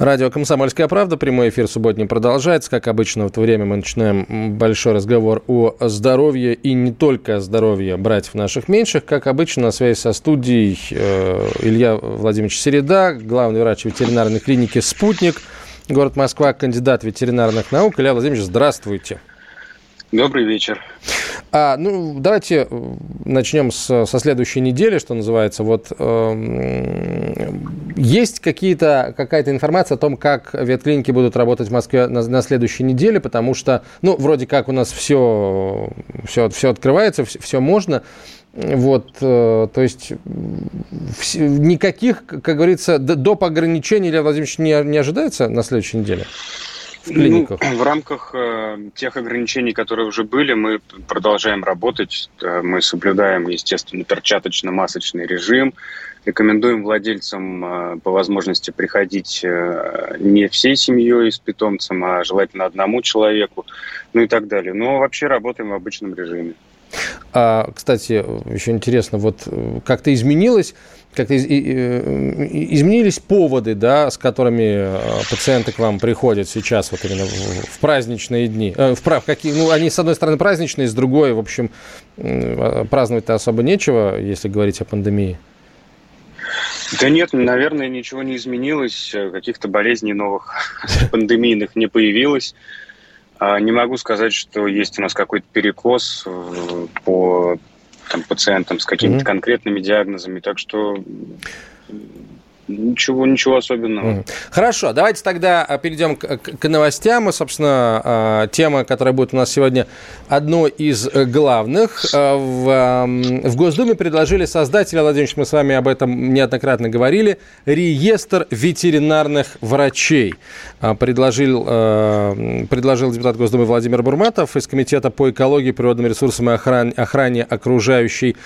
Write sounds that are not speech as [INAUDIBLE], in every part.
Радио «Комсомольская правда». Прямой эфир субботний продолжается. Как обычно, в это время мы начинаем большой разговор о здоровье и не только о здоровье братьев наших меньших. Как обычно, на связи со студией э, Илья Владимирович Середа, главный врач ветеринарной клиники «Спутник», город Москва, кандидат ветеринарных наук. Илья Владимирович, здравствуйте. Добрый вечер. А, ну, давайте э, начнем с, со следующей недели, что называется. Вот э, есть какие-то, какая-то информация о том, как ветклиники будут работать в Москве на, на следующей неделе, потому что, ну, вроде как у нас все, все, все открывается, все, все можно. Вот, э, то есть никаких, как говорится, доп. ограничений, Илья Владимирович, не, не ожидается на следующей неделе? В клиниках? Ну, в рамках э, тех ограничений, которые уже были, мы продолжаем работать. Э, мы соблюдаем, естественно, перчаточно-масочный режим. Рекомендуем владельцам э, по возможности приходить э, не всей семьей с питомцем, а желательно одному человеку, ну и так далее. Но вообще работаем в обычном режиме. А, кстати, еще интересно, вот э, как-то изменилось как-то из, изменились поводы, да, с которыми э, пациенты к вам приходят сейчас, вот именно в, в праздничные дни. Э, в прав, какие, ну, они, с одной стороны, праздничные, с другой, в общем, а, праздновать-то особо нечего, если говорить о пандемии. Да нет, наверное, ничего не изменилось. Каких-то болезней новых [LAUGHS] пандемийных не появилось. А, не могу сказать, что есть у нас какой-то перекос э, по там, пациентам с какими-то mm-hmm. конкретными диагнозами. Так что Ничего, ничего особенного. Хорошо, давайте тогда а, перейдем к, к новостям. И, собственно, а, тема, которая будет у нас сегодня, одной из э, главных. А, в, в Госдуме предложили создать, Илья Владимирович, мы с вами об этом неоднократно говорили, реестр ветеринарных врачей. Предложил, предложил депутат Госдумы Владимир Бурматов из Комитета по экологии, природным ресурсам и охране, охране окружающей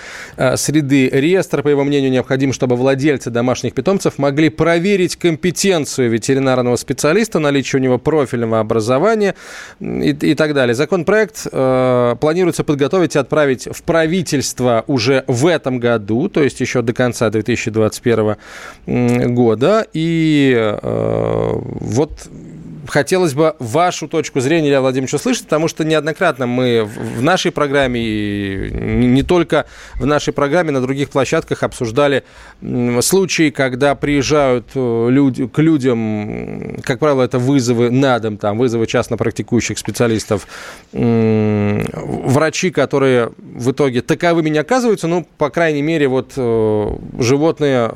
среды. Реестр, по его мнению, необходим, чтобы владельцы домашних питомцев могли проверить компетенцию ветеринарного специалиста, наличие у него профильного образования и, и так далее. Законопроект э, планируется подготовить и отправить в правительство уже в этом году, то есть еще до конца 2021 года. И э, вот хотелось бы вашу точку зрения, Илья Владимирович, услышать, потому что неоднократно мы в нашей программе, и не только в нашей программе, на других площадках обсуждали случаи, когда приезжают э, люди, к людям, как правило, это вызовы на дом, там, вызовы частно практикующих специалистов, врачи, которые в итоге таковыми не оказываются, ну, по крайней мере, вот э, животные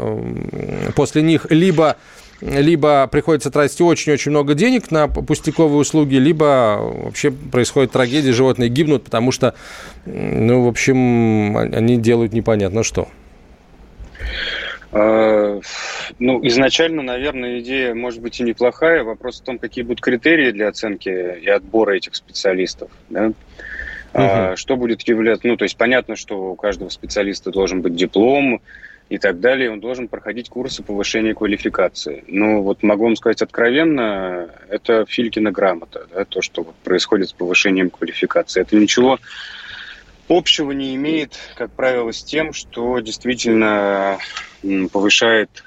после них либо либо приходится тратить очень-очень много денег на пустяковые услуги, либо вообще происходит трагедия, животные гибнут, потому что, ну, в общем, они делают непонятно что. А, ну, изначально, наверное, идея может быть и неплохая. Вопрос в том, какие будут критерии для оценки и отбора этих специалистов. Да? Угу. Что будет являться... Ну, то есть понятно, что у каждого специалиста должен быть диплом, и так далее, он должен проходить курсы повышения квалификации. Ну, вот могу вам сказать откровенно, это Филькина грамота, да, то, что вот происходит с повышением квалификации. Это ничего общего не имеет, как правило, с тем, что действительно повышает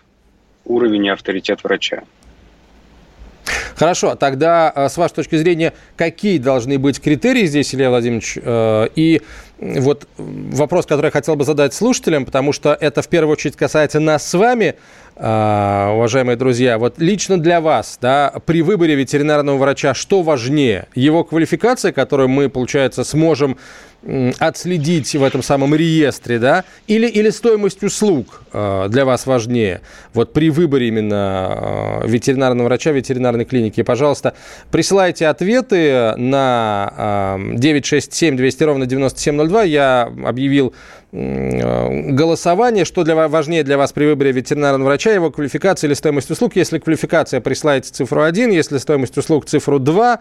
уровень и авторитет врача. Хорошо, тогда э, с вашей точки зрения, какие должны быть критерии здесь, Илья Владимирович? Э, и вот вопрос, который я хотел бы задать слушателям, потому что это в первую очередь касается нас с вами, э, уважаемые друзья. Вот лично для вас, да, при выборе ветеринарного врача, что важнее? Его квалификация, которую мы, получается, сможем отследить в этом самом реестре, да, или, или стоимость услуг для вас важнее? Вот при выборе именно э, ветеринарного врача, ветеринарной клиники, пожалуйста, присылайте ответы на э, 967 200 ровно 9702. Я объявил голосование, что для, важнее для вас при выборе ветеринарного врача, его квалификация или стоимость услуг. Если квалификация, присылайте цифру 1, если стоимость услуг, цифру 2.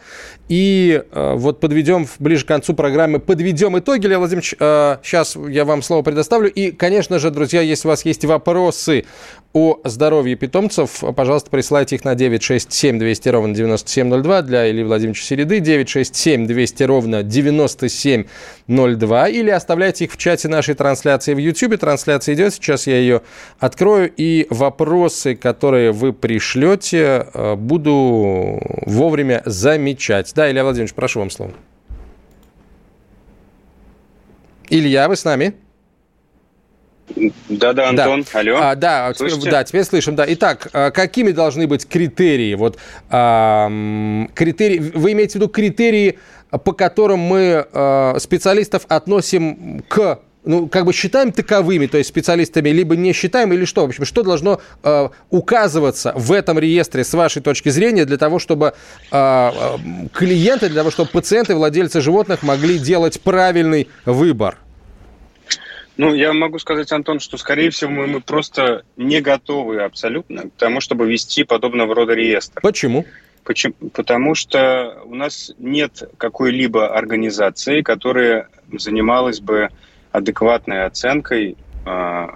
И э, вот подведем ближе к концу программы, подведем итоги. Леонид Владимирович, э, сейчас я вам слово предоставлю. И, конечно же, друзья, если у вас есть вопросы о здоровье питомцев, пожалуйста, присылайте их на 967 200 ровно 9702 для Ильи Владимировича Середы, 967 200 ровно 9702 или оставляйте их в чате нашей трансляции в YouTube. Трансляция идет, сейчас я ее открою и вопросы, которые вы пришлете, э, буду вовремя замечать. Да, Илья Владимирович, прошу вам слово. Илья, вы с нами? Да-да, Антон, да. алло. А, да, Слышите? да, теперь слышим, да. Итак, а какими должны быть критерии? Вот а, критерии, вы имеете в виду критерии, по которым мы а, специалистов относим к ну, как бы считаем таковыми, то есть специалистами, либо не считаем, или что? В общем, что должно э, указываться в этом реестре с вашей точки зрения для того, чтобы э, клиенты, для того, чтобы пациенты, владельцы животных могли делать правильный выбор? Ну, я могу сказать, Антон, что, скорее всего, мы, мы просто не готовы абсолютно к тому, чтобы вести подобного рода реестр. Почему? Почему? Потому что у нас нет какой-либо организации, которая занималась бы адекватной оценкой э,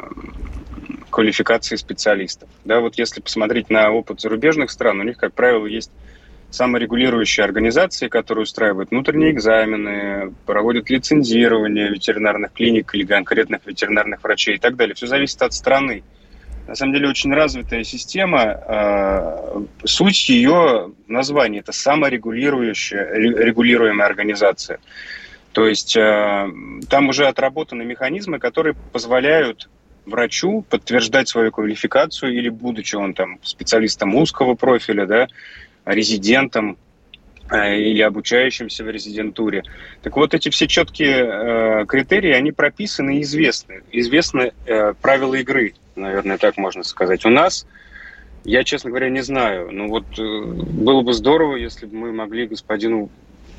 квалификации специалистов. Да, вот если посмотреть на опыт зарубежных стран, у них, как правило, есть саморегулирующие организации, которые устраивают внутренние экзамены, проводят лицензирование ветеринарных клиник или конкретных ветеринарных врачей и так далее. Все зависит от страны. На самом деле очень развитая система. А, суть ее названия – это саморегулирующая, регулируемая организация. То есть а, там уже отработаны механизмы, которые позволяют врачу подтверждать свою квалификацию или будучи он там специалистом узкого профиля, да, резидентом э, или обучающимся в резидентуре. Так вот, эти все четкие э, критерии, они прописаны и известны. Известны э, правила игры, наверное, так можно сказать. У нас, я, честно говоря, не знаю. Ну вот э, было бы здорово, если бы мы могли господину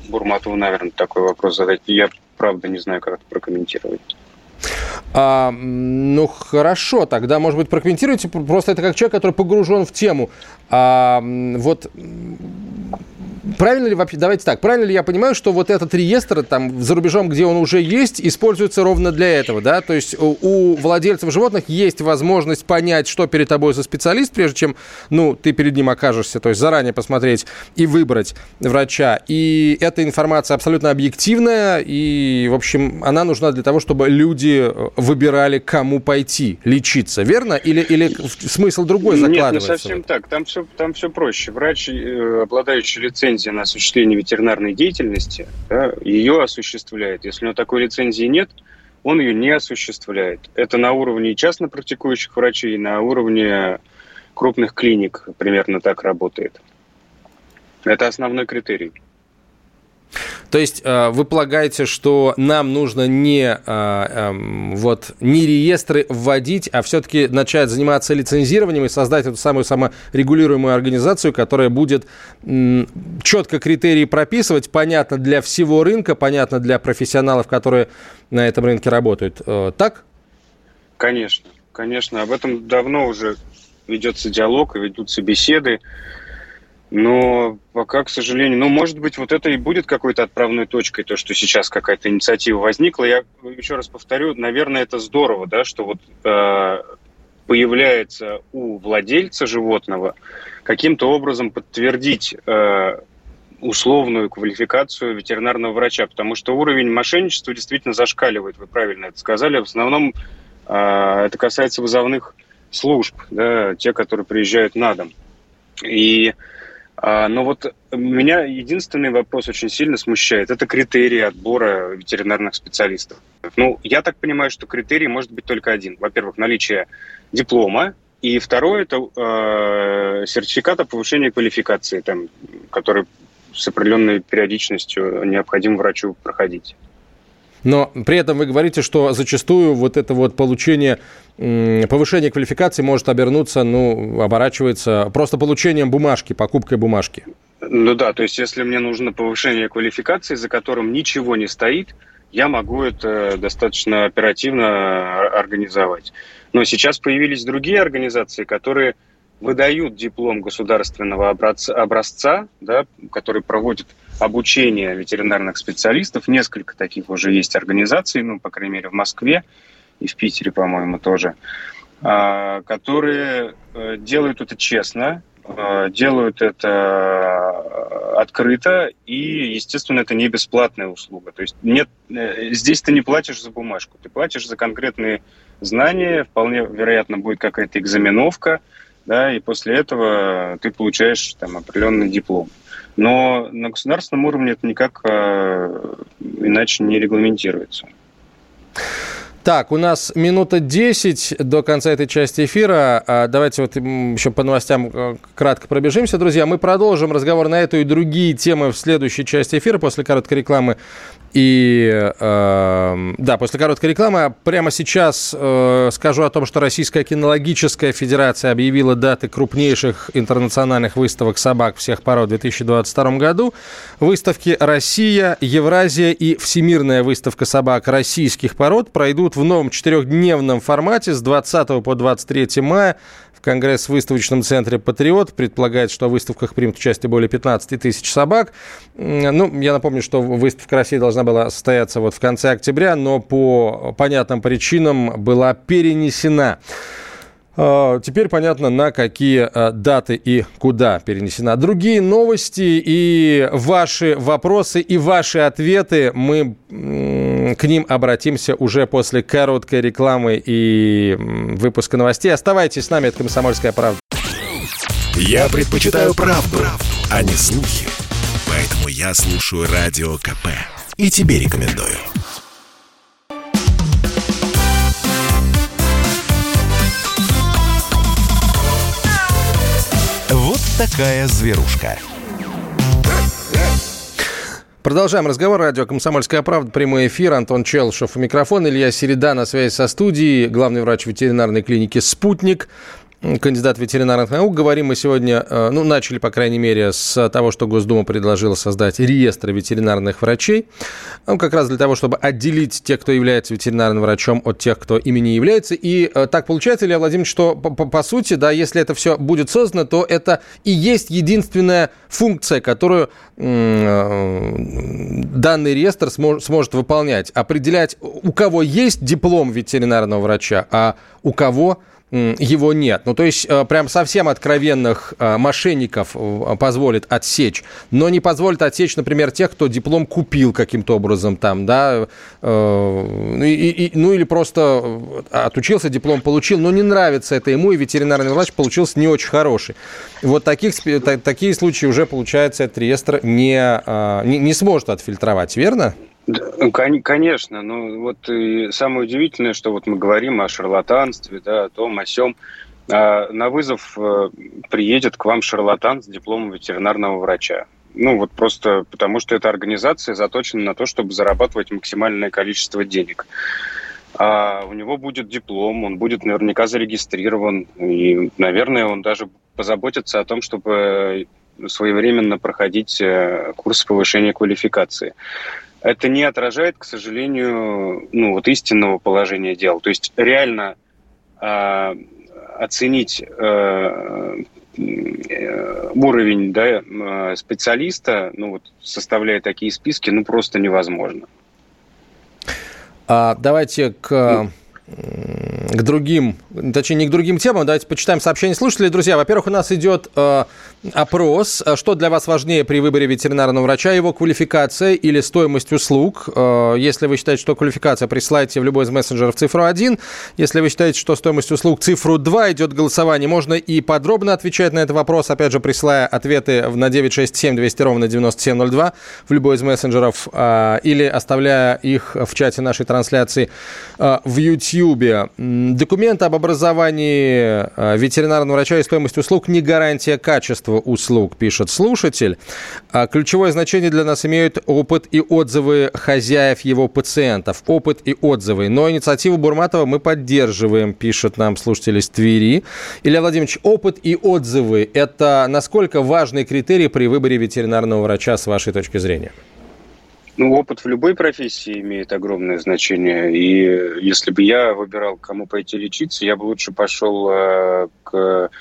Бурматову, наверное, такой вопрос задать. Я, правда, не знаю, как это прокомментировать. А, ну хорошо, тогда, может быть, прокомментируйте. Просто это как человек, который погружен в тему. А, вот правильно ли вообще, давайте так, правильно ли я понимаю, что вот этот реестр там за рубежом, где он уже есть, используется ровно для этого, да? То есть у, у владельцев животных есть возможность понять, что перед тобой за специалист, прежде чем, ну, ты перед ним окажешься, то есть заранее посмотреть и выбрать врача. И эта информация абсолютно объективная, и, в общем, она нужна для того, чтобы люди выбирали, кому пойти лечиться, верно? Или, или смысл другой закладывается? Нет, не совсем так. Там все, там все проще. Врач, э, обладающий лицензией лицензия на осуществление ветеринарной деятельности, да, ее осуществляет. Если у него такой лицензии нет, он ее не осуществляет. Это на уровне частно практикующих врачей, на уровне крупных клиник примерно так работает. Это основной критерий. То есть э, вы полагаете, что нам нужно не, э, эм, вот, не реестры вводить, а все-таки начать заниматься лицензированием и создать эту самую саморегулируемую организацию, которая будет четко критерии прописывать, понятно для всего рынка, понятно для профессионалов, которые на этом рынке работают. Э, так? Конечно, конечно. Об этом давно уже ведется диалог и ведутся беседы. Но пока, к сожалению, ну, может быть, вот это и будет какой-то отправной точкой, то, что сейчас какая-то инициатива возникла. Я еще раз повторю, наверное, это здорово, да, что вот э, появляется у владельца животного каким-то образом подтвердить э, условную квалификацию ветеринарного врача, потому что уровень мошенничества действительно зашкаливает, вы правильно это сказали. В основном э, это касается вызовных служб, да, те, которые приезжают на дом. И но вот меня единственный вопрос очень сильно смущает. Это критерии отбора ветеринарных специалистов. Ну, я так понимаю, что критерий может быть только один. Во-первых, наличие диплома, и второе – это э, сертификат о повышении квалификации, там, который с определенной периодичностью необходимо врачу проходить. Но при этом вы говорите, что зачастую вот это вот получение, повышение квалификации может обернуться, ну, оборачивается просто получением бумажки, покупкой бумажки. Ну да, то есть если мне нужно повышение квалификации, за которым ничего не стоит, я могу это достаточно оперативно организовать. Но сейчас появились другие организации, которые выдают диплом государственного образца да, который проводит обучение ветеринарных специалистов. Несколько таких уже есть организаций, ну, по крайней мере, в Москве и в Питере, по-моему, тоже, а, которые э, делают это честно, э, делают это открыто, и, естественно, это не бесплатная услуга. То есть нет, э, здесь ты не платишь за бумажку, ты платишь за конкретные знания, вполне вероятно будет какая-то экзаменовка, да, и после этого ты получаешь там определенный диплом. Но на государственном уровне это никак э, иначе не регламентируется. Так, у нас минута 10 до конца этой части эфира. А, давайте вот еще по новостям э, кратко пробежимся, друзья. Мы продолжим разговор на эту и другие темы в следующей части эфира после короткой рекламы. И э, да, после короткой рекламы прямо сейчас э, скажу о том, что Российская кинологическая федерация объявила даты крупнейших интернациональных выставок собак всех пород в 2022 году. Выставки «Россия», «Евразия» и Всемирная выставка собак российских пород пройдут в новом четырехдневном формате с 20 по 23 мая в Конгресс в выставочном центре «Патриот». Предполагает, что в выставках примут участие более 15 тысяч собак. Ну, я напомню, что выставка России должна была состояться вот в конце октября, но по понятным причинам была перенесена. А, теперь понятно, на какие а, даты и куда перенесена. Другие новости и ваши вопросы и ваши ответы мы к ним обратимся уже после короткой рекламы и выпуска новостей. Оставайтесь с нами, это «Комсомольская правда». Я предпочитаю правду, правду, а не слухи. Поэтому я слушаю Радио КП. И тебе рекомендую. Такая зверушка. Продолжаем разговор. Радио «Комсомольская правда». Прямой эфир. Антон Челшев. Микрофон. Илья Середа на связи со студией. Главный врач ветеринарной клиники «Спутник» кандидат ветеринарных наук. Говорим мы сегодня, э, ну, начали, по крайней мере, с того, что Госдума предложила создать реестр ветеринарных врачей. Ну, как раз для того, чтобы отделить тех, кто является ветеринарным врачом, от тех, кто ими не является. И э, так получается, Илья Владимирович, что по, по, сути, да, если это все будет создано, то это и есть единственная функция, которую э, данный реестр смож, сможет выполнять. Определять, у кого есть диплом ветеринарного врача, а у кого его нет. Ну, то есть, э, прям совсем откровенных э, мошенников э, позволит отсечь, но не позволит отсечь, например, тех, кто диплом купил каким-то образом там, да, ну, и, и, ну или просто отучился, диплом получил, но не нравится это ему, и ветеринарный врач получился не очень хороший. Вот таких, такие случаи уже, получается, этот реестр не, не, не сможет отфильтровать, верно? Ну, конечно, ну вот и самое удивительное, что вот мы говорим о шарлатанстве, да, о том, о сем. А на вызов э, приедет к вам шарлатан с дипломом ветеринарного врача. Ну вот просто потому, что эта организация заточена на то, чтобы зарабатывать максимальное количество денег. А у него будет диплом, он будет наверняка зарегистрирован, и, наверное, он даже позаботится о том, чтобы своевременно проходить э, курс повышения квалификации это не отражает, к сожалению, ну, вот истинного положения дел. То есть реально э, оценить э, э, уровень да, специалиста, ну, вот, составляя такие списки, ну, просто невозможно. А, давайте к... Ну, к другим, точнее, не к другим темам. Давайте почитаем сообщения слушателей. Друзья, во-первых, у нас идет э, опрос. Что для вас важнее при выборе ветеринарного врача? Его квалификация или стоимость услуг? Э, если вы считаете, что квалификация, присылайте в любой из мессенджеров цифру 1. Если вы считаете, что стоимость услуг цифру 2, идет голосование. Можно и подробно отвечать на этот вопрос, опять же, присылая ответы на 967 200 ровно 9702 в любой из мессенджеров э, или оставляя их в чате нашей трансляции э, в YouTube YouTube. Документ об образовании э, ветеринарного врача и стоимость услуг не гарантия качества услуг, пишет слушатель. А ключевое значение для нас имеют опыт и отзывы хозяев его пациентов. Опыт и отзывы. Но инициативу Бурматова мы поддерживаем, пишет нам слушатель из Твери. Илья Владимирович, опыт и отзывы – это насколько важный критерий при выборе ветеринарного врача с вашей точки зрения? Ну, опыт в любой профессии имеет огромное значение. И если бы я выбирал, кому пойти лечиться, я бы лучше пошел э, к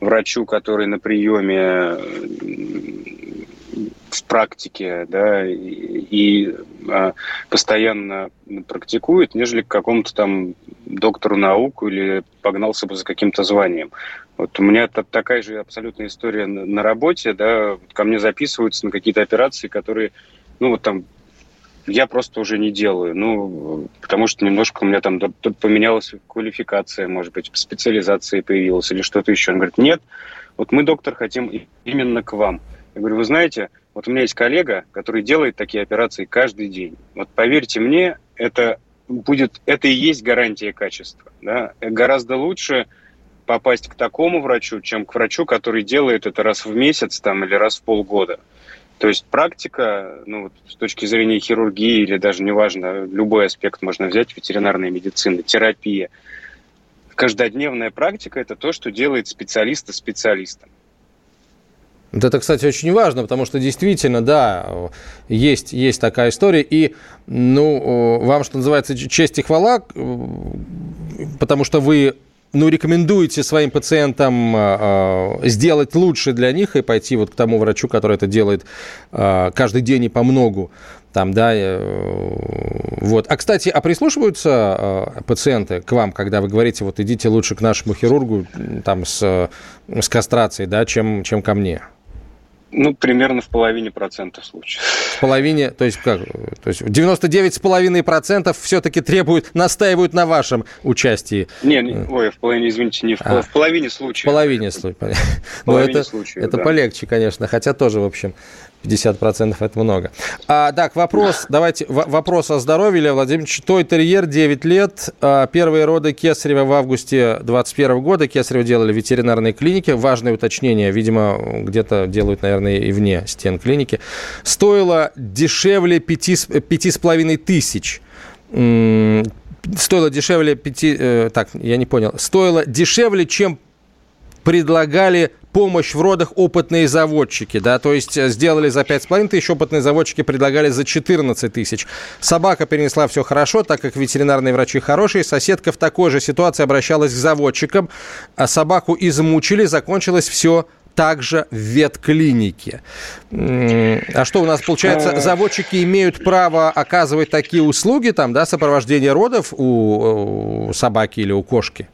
врачу, который на приеме в практике, да, и, и а, постоянно практикует, нежели к какому-то там доктору наук или погнался бы за каким-то званием. Вот у меня такая же абсолютная история на, на работе, да, ко мне записываются на какие-то операции, которые, ну, вот там я просто уже не делаю. Ну, потому что немножко у меня там поменялась квалификация, может быть, специализация появилась или что-то еще. Он говорит, нет, вот мы, доктор, хотим именно к вам. Я говорю, вы знаете, вот у меня есть коллега, который делает такие операции каждый день. Вот поверьте мне, это будет, это и есть гарантия качества. Да? Гораздо лучше попасть к такому врачу, чем к врачу, который делает это раз в месяц там, или раз в полгода. То есть практика, ну, с точки зрения хирургии или даже неважно, любой аспект можно взять, ветеринарная медицина, терапия. Каждодневная практика – это то, что делает специалиста специалистом. Это, кстати, очень важно, потому что действительно, да, есть, есть такая история. И, ну, вам, что называется, честь и хвала, потому что вы ну, рекомендуете своим пациентам э, сделать лучше для них и пойти вот к тому врачу, который это делает э, каждый день и по многу. Там, да, э, вот. А, кстати, а прислушиваются э, пациенты к вам, когда вы говорите, вот идите лучше к нашему хирургу там с, с кастрацией, да, чем, чем ко мне? Ну, примерно в половине процентов случаев. В половине, то есть как? То есть 99 с половиной процентов все-таки требуют, настаивают на вашем участии. Не, не ой, в половине, извините, не в, а, в половине случаев. В половине случаев. [LAUGHS] В половине это, случаев, это да. полегче, конечно, хотя тоже, в общем, 50% это много. А, так, вопрос, давайте, вопрос о здоровье, Илья Владимирович. Той терьер, 9 лет, а, первые роды Кесарева в августе 2021 года. Кесарева делали в ветеринарной клинике. Важное уточнение, видимо, где-то делают, наверное, и вне стен клиники. Стоило дешевле 5,5 тысяч стоило дешевле 5... Э, так, я не понял. Стоило дешевле, чем предлагали помощь в родах опытные заводчики, да, то есть э, сделали за 5,5 тысяч, опытные заводчики предлагали за 14 тысяч. Собака перенесла все хорошо, так как ветеринарные врачи хорошие. Соседка в такой же ситуации обращалась к заводчикам, а собаку измучили, закончилось все также в ветклинике. А что у нас получается? Э. Заводчики имеют право оказывать такие услуги, там, да, сопровождение родов у собаки или у кошки?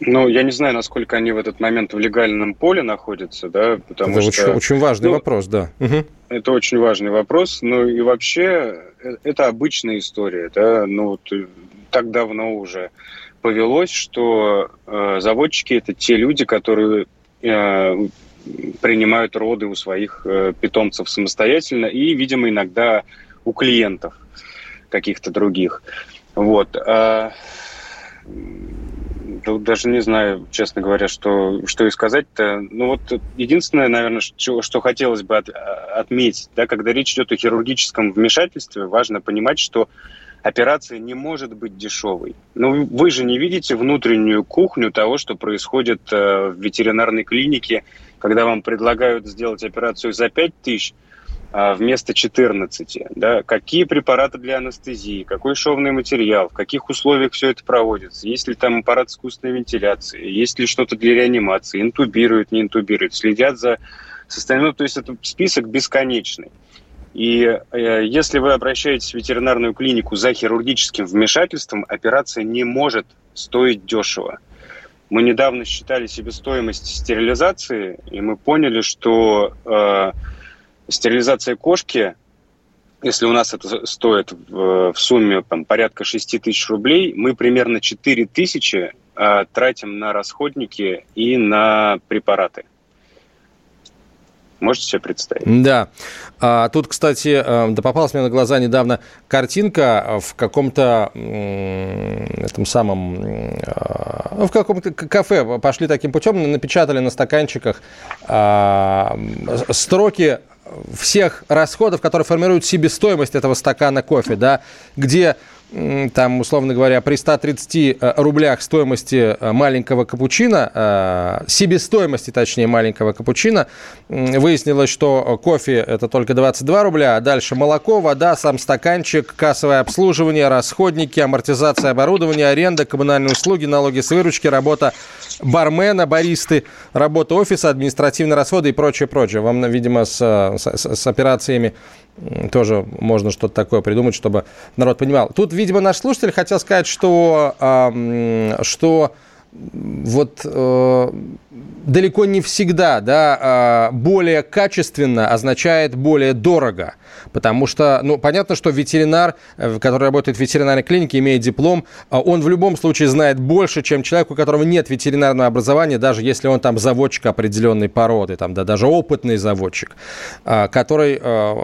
Ну, я не знаю, насколько они в этот момент в легальном поле находятся, да, потому это что... Очень, очень важный ну, вопрос, да. Угу. Это очень важный вопрос, ну и вообще э, это обычная история, да, ну вот э, так давно уже повелось, что э, заводчики это те люди, которые э, принимают роды у своих э, питомцев самостоятельно и, видимо, иногда у клиентов каких-то других. Вот. А даже не знаю, честно говоря, что, что и сказать-то. Ну вот единственное, наверное, что, что хотелось бы от, отметить, да, когда речь идет о хирургическом вмешательстве, важно понимать, что операция не может быть дешевой. Ну, вы же не видите внутреннюю кухню того, что происходит э, в ветеринарной клинике, когда вам предлагают сделать операцию за 5 тысяч, а, вместо 14. Да? Какие препараты для анестезии, какой шовный материал, в каких условиях все это проводится, есть ли там аппарат искусственной вентиляции, есть ли что-то для реанимации, интубируют, не интубируют, следят за состоянием. Ну, то есть это список бесконечный. И э, если вы обращаетесь в ветеринарную клинику за хирургическим вмешательством, операция не может стоить дешево. Мы недавно считали себестоимость стерилизации, и мы поняли, что э, стерилизация кошки, если у нас это стоит в, в сумме там, порядка 6 тысяч рублей, мы примерно 4 тысячи э, тратим на расходники и на препараты. Можете себе представить? Да. А, тут, кстати, э, да попалась мне на глаза недавно картинка в каком-то этом самом э, в каком-то кафе пошли таким путем, напечатали на стаканчиках а, строки всех расходов, которые формируют себестоимость этого стакана кофе, да, где там, условно говоря, при 130 э, рублях стоимости э, маленького капучино, э, себестоимости, точнее, маленького капучино, выяснилось, что кофе это только 22 рубля, а дальше молоко, вода, сам стаканчик, кассовое обслуживание, расходники, амортизация оборудования, аренда, коммунальные услуги, налоги с выручки, работа бармена, баристы, работа офиса, административные расходы и прочее, прочее. Вам, видимо, с, с, с операциями тоже можно что-то такое придумать, чтобы народ понимал. Тут, видимо, наш слушатель хотел сказать, что, что вот э, далеко не всегда да, э, более качественно означает более дорого. Потому что, ну, понятно, что ветеринар, э, который работает в ветеринарной клинике, имеет диплом, э, он в любом случае знает больше, чем человек, у которого нет ветеринарного образования, даже если он там заводчик определенной породы, там, да, даже опытный заводчик, э, который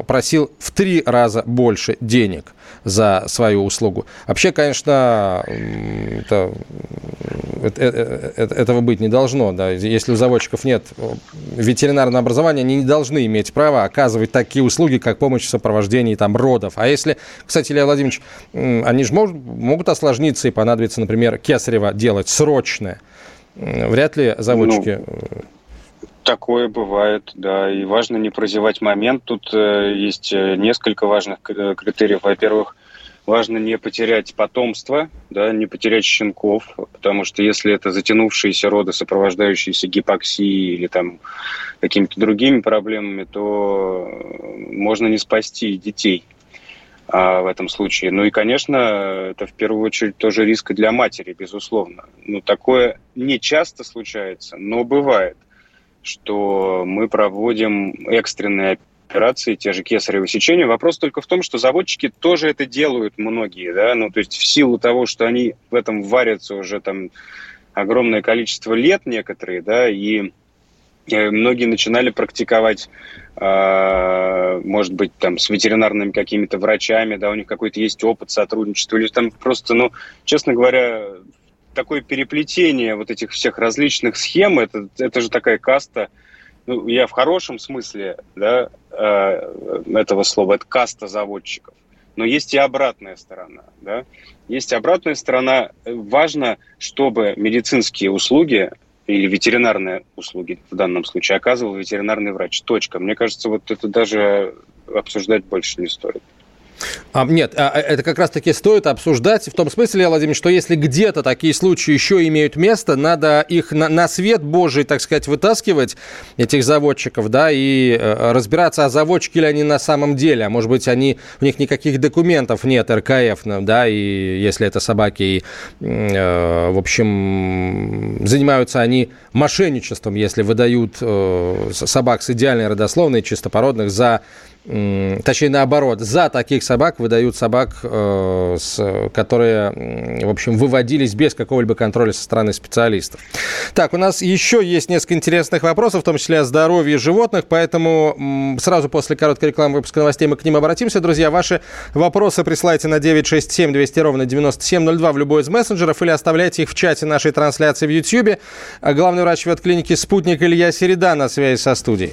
просил в три раза больше денег за свою услугу. Вообще, конечно, это, этого быть не должно. Да. Если у заводчиков нет ветеринарного образования, они не должны иметь права оказывать такие услуги, как помощь в сопровождении там, родов. А если, кстати, Илья Владимирович, они же могут, могут осложниться и понадобится, например, кесарево делать срочное. Вряд ли заводчики... Ну... Такое бывает, да, и важно не прозевать момент. Тут э, есть э, несколько важных критериев. Во-первых, важно не потерять потомство, да, не потерять щенков, потому что если это затянувшиеся роды, сопровождающиеся гипоксией или там какими-то другими проблемами, то можно не спасти детей а, в этом случае. Ну и, конечно, это в первую очередь тоже риск для матери, безусловно. Ну, такое не часто случается, но бывает, что мы проводим экстренные операции, те же кесарево сечения. Вопрос только в том, что заводчики тоже это делают многие, да, ну, то есть в силу того, что они в этом варятся уже там огромное количество лет некоторые, да, и э, многие начинали практиковать, э, может быть, там, с ветеринарными какими-то врачами, да, у них какой-то есть опыт сотрудничества, или там просто, ну, честно говоря, такое переплетение вот этих всех различных схем, это, это же такая каста, ну, я в хорошем смысле да, этого слова, это каста заводчиков. Но есть и обратная сторона. Да? Есть обратная сторона. Важно, чтобы медицинские услуги или ветеринарные услуги в данном случае оказывал ветеринарный врач. Точка. Мне кажется, вот это даже обсуждать больше не стоит. А, нет, а, а, это как раз-таки стоит обсуждать в том смысле, Владимир, что если где-то такие случаи еще имеют место, надо их на, на свет Божий, так сказать, вытаскивать, этих заводчиков, да, и э, разбираться, а заводчики ли они на самом деле, а может быть, они, у них никаких документов нет, РКФ, ну, да, и если это собаки, и, э, в общем, занимаются они мошенничеством, если выдают э, собак с идеальной родословной, чистопородных, за точнее наоборот, за таких собак выдают собак, э, с, которые, в общем, выводились без какого-либо контроля со стороны специалистов. Так, у нас еще есть несколько интересных вопросов, в том числе о здоровье животных, поэтому сразу после короткой рекламы выпуска новостей мы к ним обратимся. Друзья, ваши вопросы присылайте на 967 200 ровно 9702 в любой из мессенджеров или оставляйте их в чате нашей трансляции в YouTube. А главный врач ветклиники «Спутник» Илья Середа на связи со студией.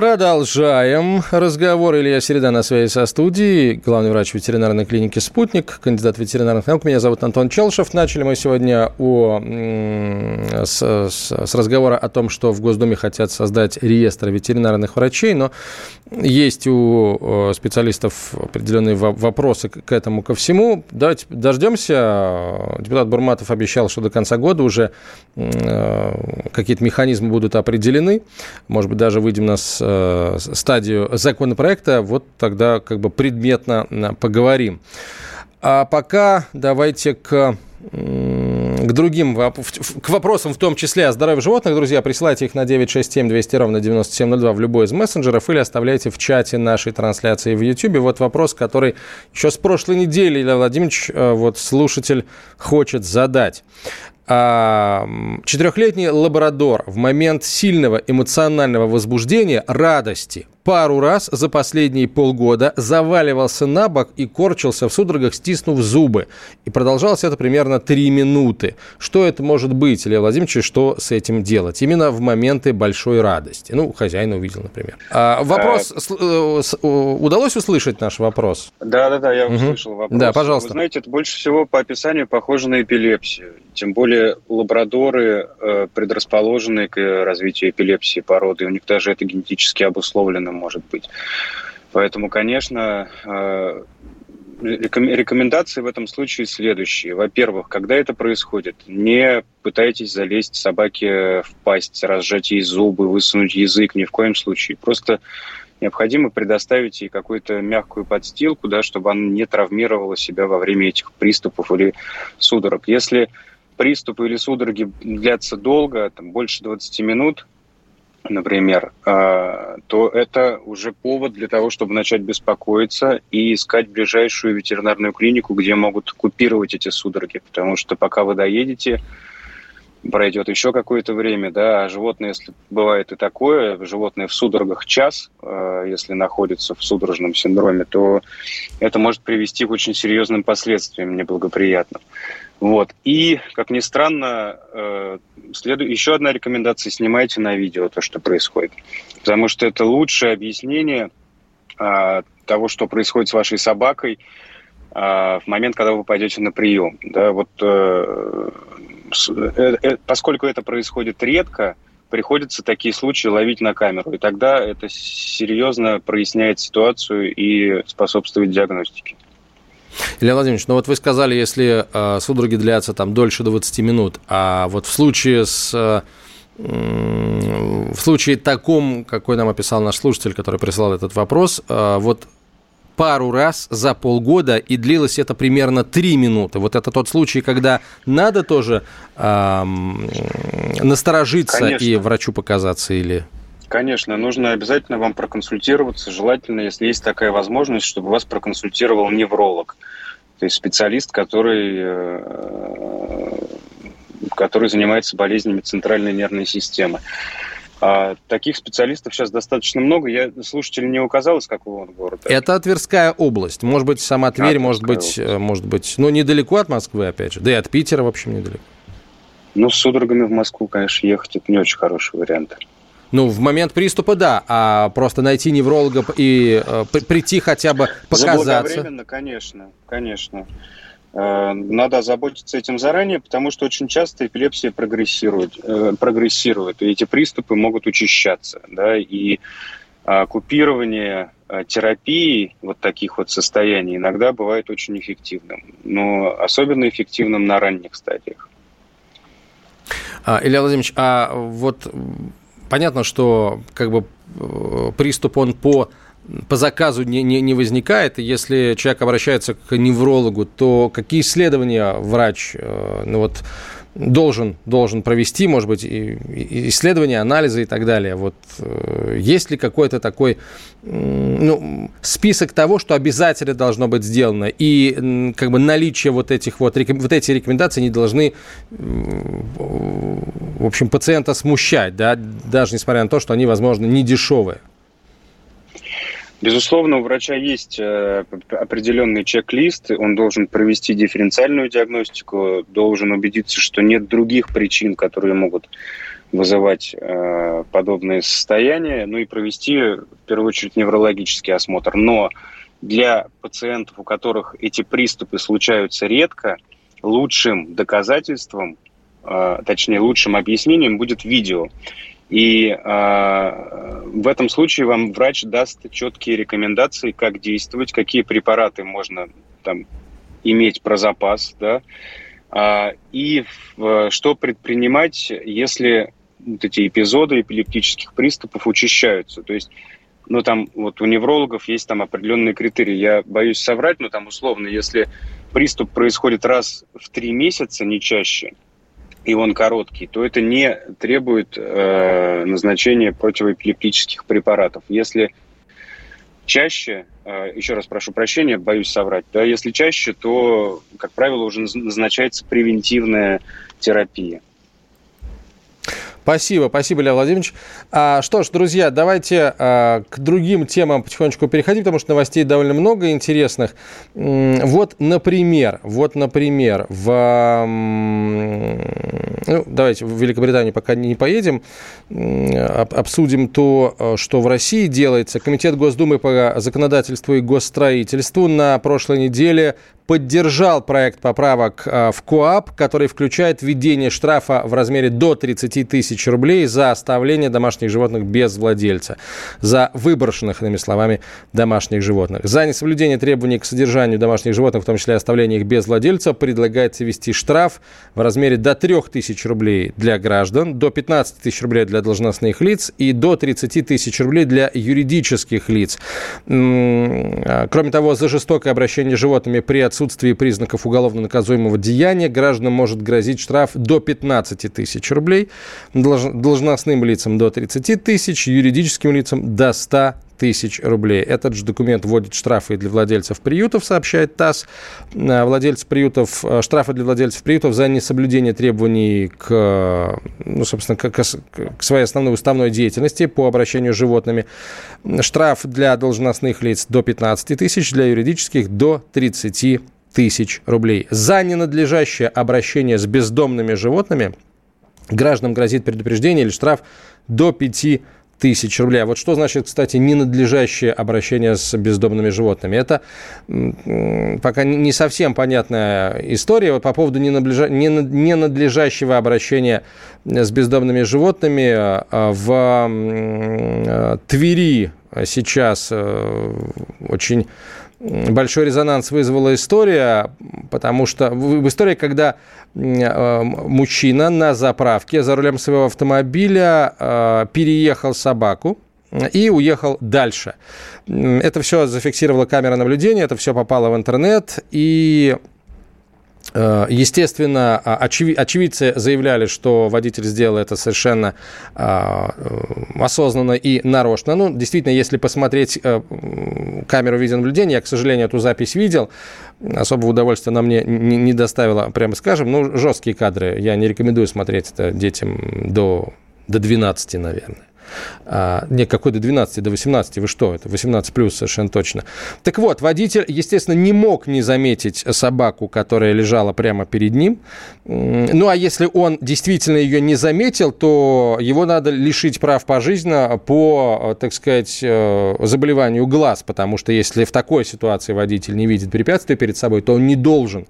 Продолжаем разговор. Илья Середа на связи со студией, главный врач ветеринарной клиники «Спутник», кандидат ветеринарных наук. Меня зовут Антон Челшев. Начали мы сегодня о, с, с, с разговора о том, что в Госдуме хотят создать реестр ветеринарных врачей, но есть у специалистов определенные вопросы к этому ко всему. Давайте дождемся. Депутат Бурматов обещал, что до конца года уже э, какие-то механизмы будут определены. Может быть, даже выйдем на Э, стадию законопроекта, вот тогда как бы предметно э, поговорим. А пока давайте к к другим к вопросам, в том числе о здоровье животных, друзья, присылайте их на 967 200 ровно 9702 в любой из мессенджеров или оставляйте в чате нашей трансляции в YouTube. Вот вопрос, который еще с прошлой недели Илья Владимирович, э, вот слушатель, хочет задать. А, четырехлетний лабрадор в момент сильного эмоционального возбуждения, радости, пару раз за последние полгода заваливался на бок и корчился в судорогах, стиснув зубы. И продолжалось это примерно три минуты. Что это может быть, Илья Владимирович, что с этим делать? Именно в моменты большой радости. Ну, хозяин увидел, например. А, вопрос, а... удалось услышать наш вопрос? Да-да-да, я угу. услышал вопрос. Да, пожалуйста. Вы знаете, это больше всего по описанию похоже на эпилепсию. Тем более лабрадоры э, предрасположены к развитию эпилепсии породы. У них даже это генетически обусловлено может быть. Поэтому, конечно, э, рекомендации в этом случае следующие. Во-первых, когда это происходит, не пытайтесь залезть собаке в пасть, разжать ей зубы, высунуть язык, ни в коем случае. Просто необходимо предоставить ей какую-то мягкую подстилку, да, чтобы она не травмировала себя во время этих приступов или судорог. Если приступы или судороги длятся долго, там, больше 20 минут, например, а, то это уже повод для того, чтобы начать беспокоиться и искать ближайшую ветеринарную клинику, где могут купировать эти судороги. Потому что пока вы доедете, пройдет еще какое-то время, да, а животное, если бывает и такое, животное в судорогах час, а, если находится в судорожном синдроме, то это может привести к очень серьезным последствиям неблагоприятным. Вот. И, как ни странно, э, следу... еще одна рекомендация – снимайте на видео то, что происходит. Потому что это лучшее объяснение а, того, что происходит с вашей собакой а, в момент, когда вы пойдете на прием. Да, вот, э, э, поскольку это происходит редко, приходится такие случаи ловить на камеру. И тогда это серьезно проясняет ситуацию и способствует диагностике. Илья Владимирович, ну вот вы сказали, если э, судороги длятся там дольше 20 минут, а вот в случае с... Э, в случае таком, какой нам описал наш слушатель, который прислал этот вопрос, э, вот пару раз за полгода, и длилось это примерно 3 минуты. Вот это тот случай, когда надо тоже э, насторожиться Конечно. и врачу показаться или... Конечно, нужно обязательно вам проконсультироваться. Желательно, если есть такая возможность, чтобы вас проконсультировал невролог. То есть специалист, который, э, который занимается болезнями центральной нервной системы. А таких специалистов сейчас достаточно много. Я слушатель не указал, из какого он города. Это Тверская область. Может быть, сама Тверь, а, может быть, область. может быть, ну, недалеко от Москвы, опять же. Да и от Питера, в общем, недалеко. Ну, с судорогами в Москву, конечно, ехать это не очень хороший вариант. Ну, в момент приступа, да, а просто найти невролога и э, прийти хотя бы показаться. Заблаговременно, конечно, конечно. Э, надо заботиться этим заранее, потому что очень часто эпилепсия прогрессирует, э, прогрессирует и эти приступы могут учащаться, да, и э, купирование э, терапии вот таких вот состояний иногда бывает очень эффективным, но особенно эффективным на ранних стадиях. А, Илья Владимирович, а вот понятно, что как бы э, приступ он по по заказу не, не, не возникает. Если человек обращается к неврологу, то какие исследования врач э, ну вот, должен, должен провести, может быть, исследования, анализы и так далее. Вот э, есть ли какой-то такой ну, список того, что обязательно должно быть сделано, и как бы наличие вот этих вот, вот эти рекомендации не должны, в общем, пациента смущать, да, даже несмотря на то, что они, возможно, не дешевые. Безусловно, у врача есть э, определенный чек-лист, он должен провести дифференциальную диагностику, должен убедиться, что нет других причин, которые могут вызывать э, подобные состояния, ну и провести, в первую очередь, неврологический осмотр. Но для пациентов, у которых эти приступы случаются редко, лучшим доказательством, э, точнее, лучшим объяснением будет видео. И э, в этом случае вам врач даст четкие рекомендации, как действовать, какие препараты можно там, иметь про запас, да, э, и э, что предпринимать, если вот эти эпизоды эпилептических приступов учащаются. То есть, ну там вот у неврологов есть там определенные критерии. Я боюсь соврать, но там условно, если приступ происходит раз в три месяца, не чаще – и он короткий, то это не требует э, назначения противоэпилептических препаратов. Если чаще, э, еще раз прошу прощения, боюсь соврать, да, если чаще, то, как правило, уже назначается превентивная терапия. Спасибо, спасибо, Лев Владимирович. А, что ж, друзья, давайте а, к другим темам потихонечку переходим, потому что новостей довольно много интересных. Вот, например, вот, например, в... Ну, давайте в Великобританию пока не поедем, обсудим то, что в России делается. Комитет Госдумы по законодательству и госстроительству на прошлой неделе поддержал проект поправок а, в КОАП, который включает введение штрафа в размере до 30 тысяч рублей за оставление домашних животных без владельца, за выброшенных, иными словами, домашних животных. За несоблюдение требований к содержанию домашних животных, в том числе оставление их без владельца, предлагается ввести штраф в размере до 3 тысяч рублей для граждан, до 15 тысяч рублей для должностных лиц и до 30 тысяч рублей для юридических лиц. А, кроме того, за жестокое обращение с животными при отсутствии отсутствии признаков уголовно наказуемого деяния гражданам может грозить штраф до 15 тысяч рублей, должностным лицам до 30 тысяч, юридическим лицам до 100 тысяч рублей. Этот же документ вводит штрафы для владельцев приютов, сообщает ТАСС. А, владельцы приютов, а, штрафы для владельцев приютов за несоблюдение требований к, ну, собственно, к, к своей основной уставной деятельности по обращению с животными. Штраф для должностных лиц до 15 тысяч, для юридических до 30 тысяч рублей. За ненадлежащее обращение с бездомными животными гражданам грозит предупреждение или штраф до 5 тысяч рублей. А вот что значит, кстати, ненадлежащее обращение с бездомными животными? Это пока не совсем понятная история. Вот по поводу ненадлежащего обращения с бездомными животными а, в Твери сейчас э, очень большой резонанс вызвала история, потому что в истории, когда э, мужчина на заправке за рулем своего автомобиля э, переехал собаку, и уехал дальше. Это все зафиксировала камера наблюдения, это все попало в интернет, и естественно, а, очевидцы заявляли, что водитель сделал это совершенно а, э, осознанно и нарочно. Ну, действительно, если посмотреть э, камеру видеонаблюдения, я, к сожалению, эту запись видел, особого удовольствия она мне не доставила, прямо скажем. Ну, жесткие кадры. Я не рекомендую смотреть это детям до, до 12, наверное. А, не, какой до 12, до 18, вы что, это 18 плюс совершенно точно. Так вот, водитель, естественно, не мог не заметить собаку, которая лежала прямо перед ним. Ну, а если он действительно ее не заметил, то его надо лишить прав пожизненно по, так сказать, э, заболеванию глаз, потому что если в такой ситуации водитель не видит препятствия перед собой, то он не должен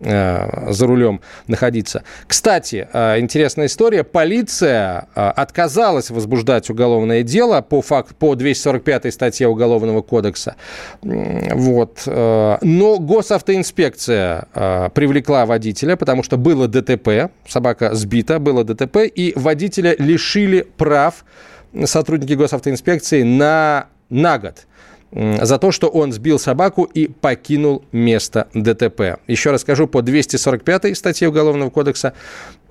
э, за рулем находиться. Кстати, э, интересная история. Полиция отказалась возбуждать возбуждать уголовное дело по, факт, по 245 статье Уголовного кодекса. Вот. Э, но госавтоинспекция э, привлекла водителя, потому что было ДТП, собака сбита, было ДТП, и водителя лишили прав сотрудники госавтоинспекции на, на год за то, что он сбил собаку и покинул место ДТП. Еще раз скажу, по 245 статье Уголовного кодекса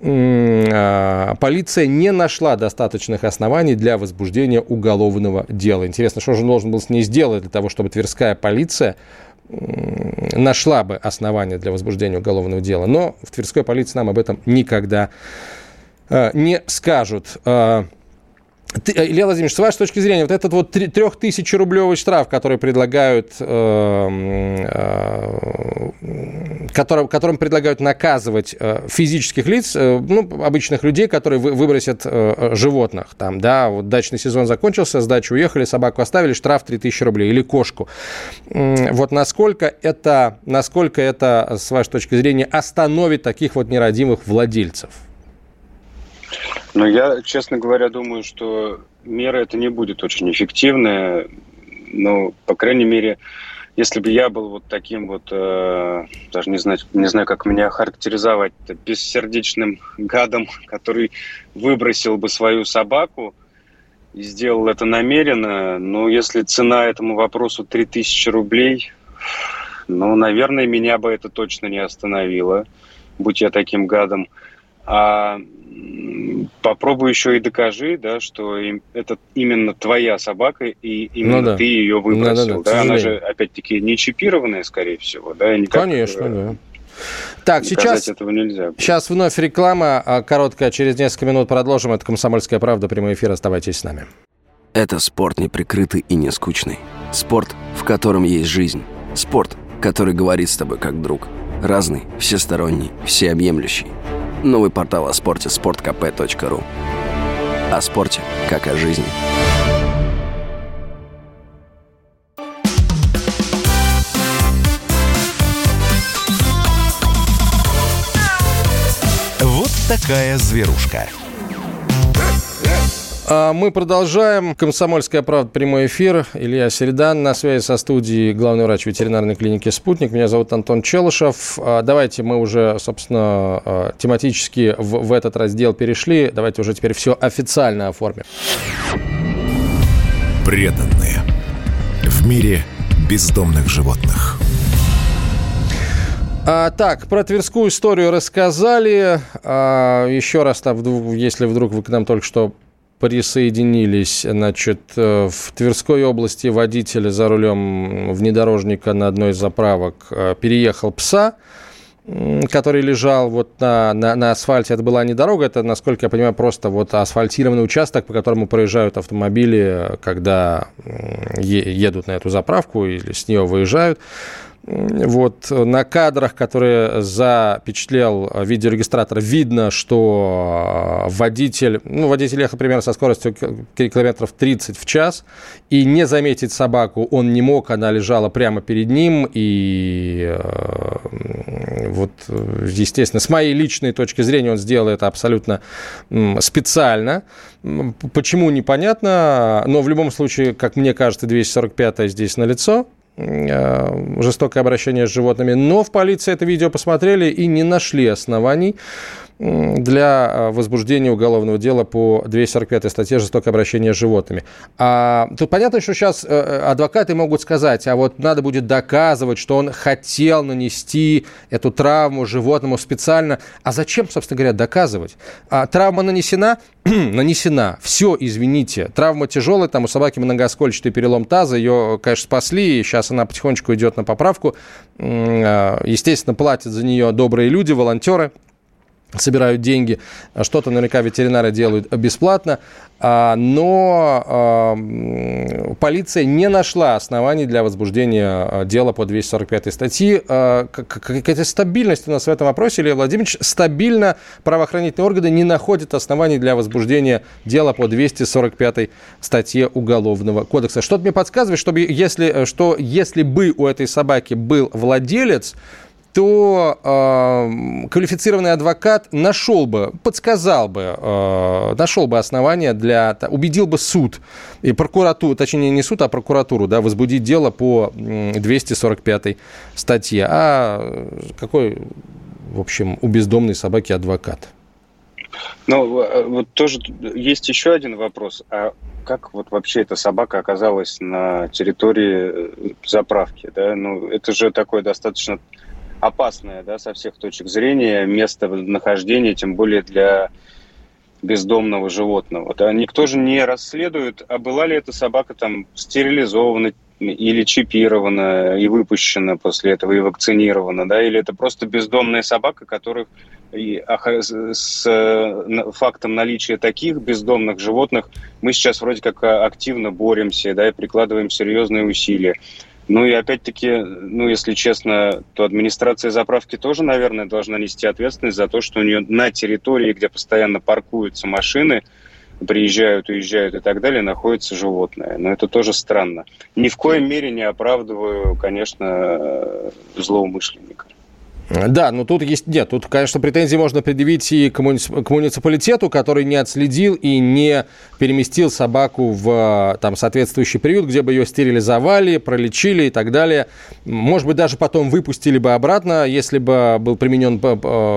а, полиция не нашла достаточных оснований для возбуждения уголовного дела. Интересно, что же он должен был с ней сделать для того, чтобы Тверская полиция нашла бы основания для возбуждения уголовного дела. Но в Тверской полиции нам об этом никогда а, не скажут. Э, Илья Владимирович, с вашей точки зрения, вот этот вот трехтысячерублевый штраф, который предлагают, э, э, которым, которым предлагают наказывать э, физических лиц, ну, обычных людей, которые вы, выбросят животных, там, да, вот дачный сезон закончился, с уехали, собаку оставили, штраф 3000 рублей, или кошку. Вот насколько это, насколько это, с вашей точки зрения, остановит таких вот нерадимых владельцев? Ну, я, честно говоря, думаю, что мера это не будет очень эффективная. Ну, по крайней мере, если бы я был вот таким вот, э, даже не знаю, не знаю, как меня характеризовать, бессердечным гадом, [LAUGHS] который выбросил бы свою собаку и сделал это намеренно, но если цена этому вопросу 3000 рублей, ну, наверное, меня бы это точно не остановило, будь я таким гадом. А попробуй еще и докажи, да, что это именно твоя собака, и именно ну, да. ты ее выбросил. Да, да, да, Она же, опять-таки, не чипированная, скорее всего. Да, никак, Конечно, э, да. Так, сейчас, этого нельзя. сейчас вновь реклама а короткая. Через несколько минут продолжим. Это «Комсомольская правда», прямой эфир. Оставайтесь с нами. Это спорт неприкрытый и не скучный. Спорт, в котором есть жизнь. Спорт, который говорит с тобой как друг. Разный, всесторонний, всеобъемлющий. Новый портал о спорте – sportkp.ru О спорте, как о жизни. Вот такая зверушка. А мы продолжаем. Комсомольская правда. Прямой эфир. Илья Середан. На связи со студией главный врач ветеринарной клиники «Спутник». Меня зовут Антон Челышев. А давайте мы уже, собственно, а, тематически в, в этот раздел перешли. Давайте уже теперь все официально оформим. Преданные. В мире бездомных животных. А, так, про Тверскую историю рассказали. А, еще раз, там, если вдруг вы к нам только что присоединились. Значит, э, в Тверской области водитель за рулем внедорожника на одной из заправок э, переехал пса, который лежал вот на, на, на асфальте. Это была не дорога, это, насколько я понимаю, просто вот асфальтированный участок, по которому проезжают автомобили, когда едут на эту заправку или с нее выезжают. Вот на кадрах, которые запечатлел видеорегистратор, видно, что водитель, ну, водитель ехал примерно со скоростью километров 30 в час, и не заметить собаку он не мог, она лежала прямо перед ним, и э, вот, естественно, с моей личной точки зрения он сделал это абсолютно специально. Почему, непонятно, но в любом случае, как мне кажется, 245 здесь налицо, Э, жестокое обращение с животными. Но в полиции это видео посмотрели и не нашли оснований для э, возбуждения уголовного дела по 245 статье «Жестокое обращение с животными». А, тут понятно, что сейчас э, адвокаты могут сказать, а вот надо будет доказывать, что он хотел нанести эту травму животному специально. А зачем, собственно говоря, доказывать? А, травма нанесена? [CLEARS THROAT] нанесена. Все, извините. Травма тяжелая, там у собаки многоскольчатый перелом таза, ее, конечно, спасли, сейчас она потихонечку идет на поправку. Естественно, платят за нее добрые люди, волонтеры – собирают деньги. Что-то наверняка ветеринары делают бесплатно. А, но а, полиция не нашла оснований для возбуждения а, дела по 245 статьи. Какая-то стабильность у нас в этом вопросе, Илья Владимирович. Стабильно правоохранительные органы не находят оснований для возбуждения дела по 245 статье Уголовного кодекса. Что-то мне подсказывает, чтобы если, что если бы у этой собаки был владелец, то э, квалифицированный адвокат нашел бы, подсказал бы, э, нашел бы основания для, убедил бы суд и прокуратуру, точнее не суд, а прокуратуру, да, возбудить дело по 245 статье. А какой, в общем, у бездомной собаки адвокат? Ну, э, вот тоже есть еще один вопрос. А как вот вообще эта собака оказалась на территории э, заправки? Да? Ну, это же такой достаточно опасное да, со всех точек зрения место нахождения, тем более для бездомного животного. Да. Никто же не расследует, а была ли эта собака там стерилизована или чипирована и выпущена после этого и вакцинирована, да, или это просто бездомная собака, которых и, с фактом наличия таких бездомных животных мы сейчас вроде как активно боремся, да, и прикладываем серьезные усилия. Ну и опять-таки, ну если честно, то администрация заправки тоже, наверное, должна нести ответственность за то, что у нее на территории, где постоянно паркуются машины, приезжают, уезжают и так далее, находится животное. Но это тоже странно. Ни в коем мере не оправдываю, конечно, злоумышленника. Да, но тут есть... Нет, тут, конечно, претензии можно предъявить и к, муниципалитету, который не отследил и не переместил собаку в там, соответствующий приют, где бы ее стерилизовали, пролечили и так далее. Может быть, даже потом выпустили бы обратно, если бы был применен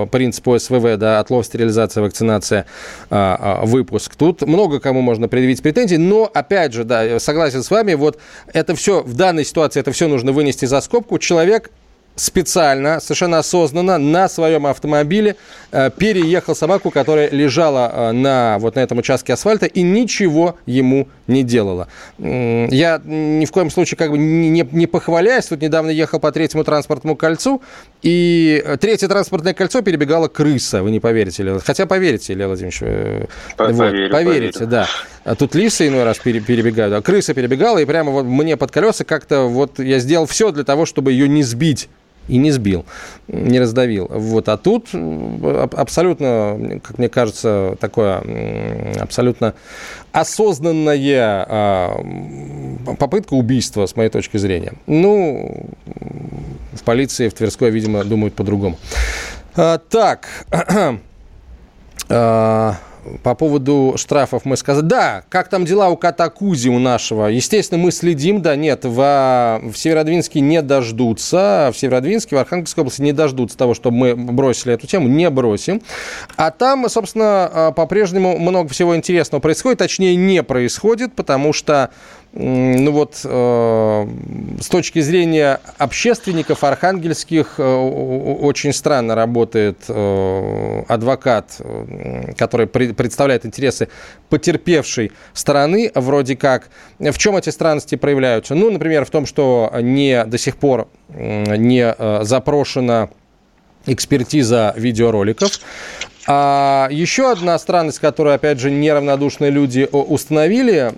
принцип СВВ, да, отлов, стерилизация, вакцинация, а, а, выпуск. Тут много кому можно предъявить претензии, но, опять же, да, согласен с вами, вот это все, в данной ситуации это все нужно вынести за скобку. Человек специально, совершенно осознанно на своем автомобиле э, переехал собаку, которая лежала э, на, вот на этом участке асфальта и ничего ему не делала. Я ни в коем случае как бы не, не, похваляюсь, тут недавно ехал по третьему транспортному кольцу, и третье транспортное кольцо перебегала крыса, вы не поверите, Илья. Хотя поверите, Илья Владимирович. Э, вот, поверю, поверите, поверю. да. А тут лисы иной раз перебегают, а крыса перебегала, и прямо вот мне под колеса как-то вот я сделал все для того, чтобы ее не сбить и не сбил, не раздавил. Вот. А тут абсолютно, как мне кажется, такое абсолютно осознанная попытка убийства, с моей точки зрения. Ну, в полиции, в Тверской, видимо, думают по-другому. А, так, [CLEARS THROAT] а, по поводу штрафов мы сказали. Да, как там дела у кота Кузи у нашего? Естественно, мы следим, да, нет, в, в Северодвинске не дождутся, в Северодвинске, в Архангельской области не дождутся того, чтобы мы бросили эту тему, не бросим. А там, собственно, а, по-прежнему много всего интересного происходит, точнее, не происходит, потому что ну вот э, с точки зрения общественников архангельских э, очень странно работает э, адвокат, э, который при, представляет интересы потерпевшей стороны, вроде как. В чем эти странности проявляются? Ну, например, в том, что не до сих пор не э, запрошена экспертиза видеороликов. А еще одна странность, которую, опять же, неравнодушные люди установили,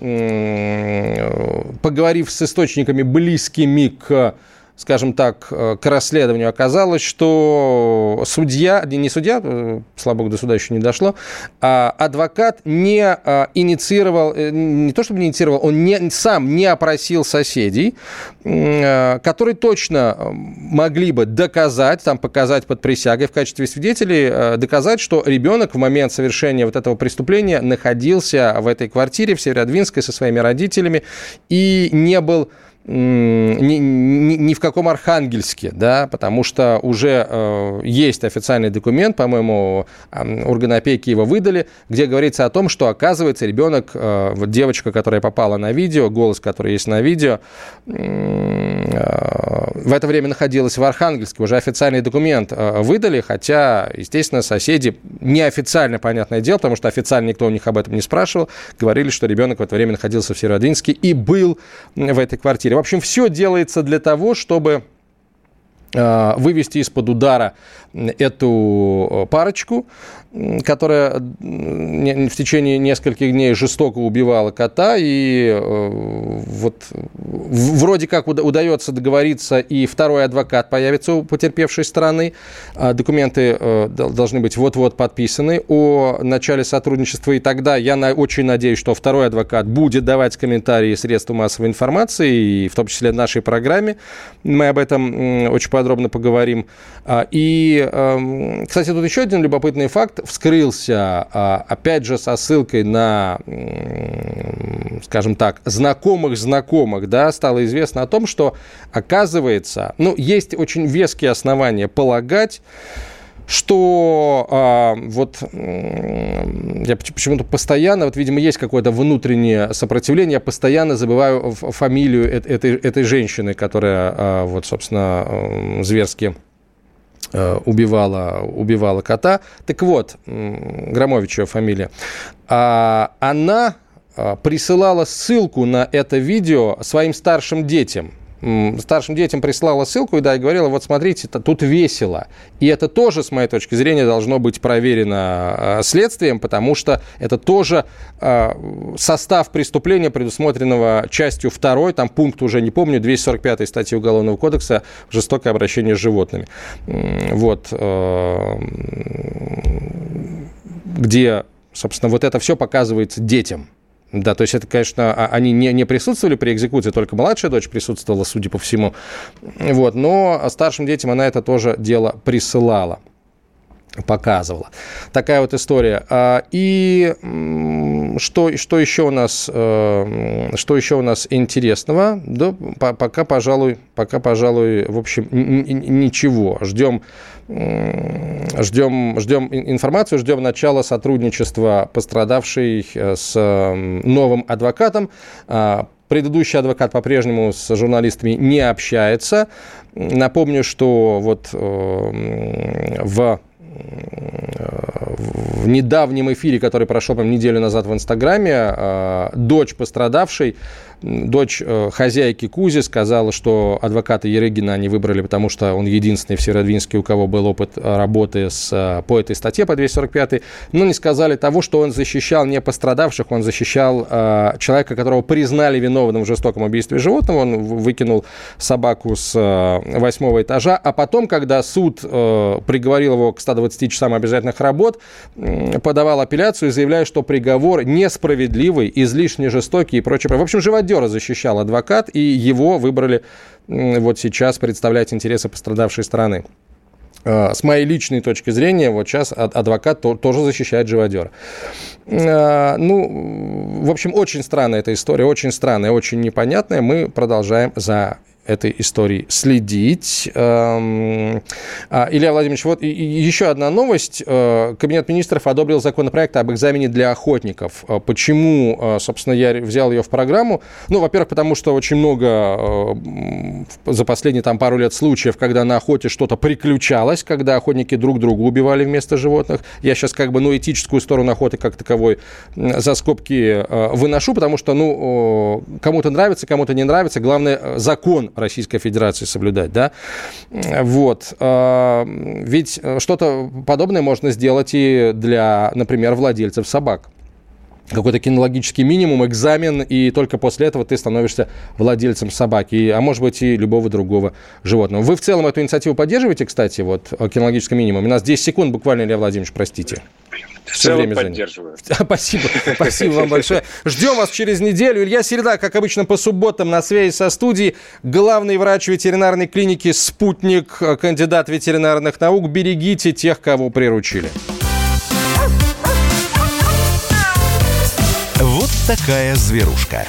поговорив с источниками близкими к скажем так, э, к расследованию оказалось, что судья, не судья, э, слава богу, до суда еще не дошло, а адвокат не э, инициировал, не то чтобы не инициировал, он не, сам не опросил соседей, которые точно могли бы доказать, там показать под присягой в качестве свидетелей, доказать, что ребенок в момент совершения вот этого преступления находился в этой квартире в Северодвинской со своими родителями и не был ни, ни, ни в каком Архангельске, да, потому что уже э, есть официальный документ, по-моему, э, органопеки его выдали, где говорится о том, что, оказывается, ребенок, э, вот девочка, которая попала на видео, голос, который есть на видео, э, в это время находилась в Архангельске, уже официальный документ э, выдали, хотя, естественно, соседи, неофициально, понятное дело, потому что официально никто у них об этом не спрашивал, говорили, что ребенок в это время находился в Северодвинске и был в этой квартире. В общем, все делается для того, чтобы э, вывести из-под удара эту э, парочку, которая в течение нескольких дней жестоко убивала кота, и э, вот вроде как удается договориться, и второй адвокат появится у потерпевшей стороны. А документы э, должны быть вот-вот подписаны о начале сотрудничества, и тогда я очень надеюсь, что второй адвокат будет давать комментарии средства массовой информации, и в том числе нашей программе. Мы об этом очень подробно поговорим. А, и кстати, тут еще один любопытный факт вскрылся, а, опять же, со ссылкой на, скажем так, знакомых знакомых, да, стало известно о том, что, оказывается, ну, есть очень веские основания полагать, что а, вот я почему-то постоянно, вот, видимо, есть какое-то внутреннее сопротивление, я постоянно забываю фамилию этой, этой женщины, которая, а, вот, собственно, зверски Э, убивала, убивала кота. Так вот, Громовичева фамилия. А, она а, присылала ссылку на это видео своим старшим детям старшим детям прислала ссылку и, да, и говорила, вот смотрите, тут весело. И это тоже, с моей точки зрения, должно быть проверено а, следствием, потому что это тоже а, состав преступления, предусмотренного частью 2, там пункт уже, не помню, 245 статьи Уголовного кодекса «Жестокое обращение с животными». Вот. А, где, собственно, вот это все показывается детям. Да, то есть это, конечно, а, они не, не присутствовали при экзекуции, только младшая дочь присутствовала, судя по всему. Вот, но старшим детям она это тоже дело присылала показывала. Такая вот история. А, и что, что еще у нас, э, что еще у нас интересного? Да, пока, пожалуй, пока, пожалуй, в общем, ничего. Ждем ждем, ждем информацию, ждем начала сотрудничества пострадавшей э, с новым адвокатом. А, Предыдущий адвокат по-прежнему с журналистами не общается. Напомню, что вот э, в в недавнем эфире, который прошел там, неделю назад в Инстаграме, э, дочь пострадавшей Дочь э, хозяйки Кузи сказала, что адвоката Ерыгина они выбрали, потому что он единственный в Северодвинске, у кого был опыт работы с, э, по этой статье, по 245, но не сказали того, что он защищал не пострадавших, он защищал э, человека, которого признали виновным в жестоком убийстве животного, он выкинул собаку с э, восьмого этажа, а потом, когда суд э, приговорил его к 120 часам обязательных работ, э, подавал апелляцию, заявляя, что приговор несправедливый, излишне жестокий и прочее. В общем, живодер живодера защищал адвокат, и его выбрали вот сейчас представлять интересы пострадавшей стороны. А, с моей личной точки зрения, вот сейчас адвокат тоже защищает живодера. А, ну, в общем, очень странная эта история, очень странная, очень непонятная. Мы продолжаем за этой истории следить. Эм, а, Илья Владимирович, вот еще одна новость. Э, Кабинет министров одобрил законопроект об экзамене для охотников. Э, почему, э, собственно, я взял ее в программу? Ну, во-первых, потому что очень много за последние там пару лет случаев, когда на охоте что-то приключалось, когда охотники друг друга убивали вместо животных. Я сейчас как бы, ну, этическую сторону охоты как таковой за скобки выношу, потому что, ну, кому-то нравится, кому-то не нравится. Главное, закон Российской Федерации соблюдать, да? Вот. А, ведь что-то подобное можно сделать и для, например, владельцев собак какой-то кинологический минимум, экзамен, и только после этого ты становишься владельцем собаки, а может быть и любого другого животного. Вы в целом эту инициативу поддерживаете, кстати, вот кинологический минимум? У нас 10 секунд буквально, Илья Владимирович, простите. В целом время поддерживаю. [LAUGHS] Спасибо, [LAUGHS] спасибо вам большое. Ждем вас через неделю. Илья Середа, как обычно, по субботам на связи со студией. Главный врач ветеринарной клиники «Спутник», кандидат ветеринарных наук. Берегите тех, кого приручили. Вот такая зверушка.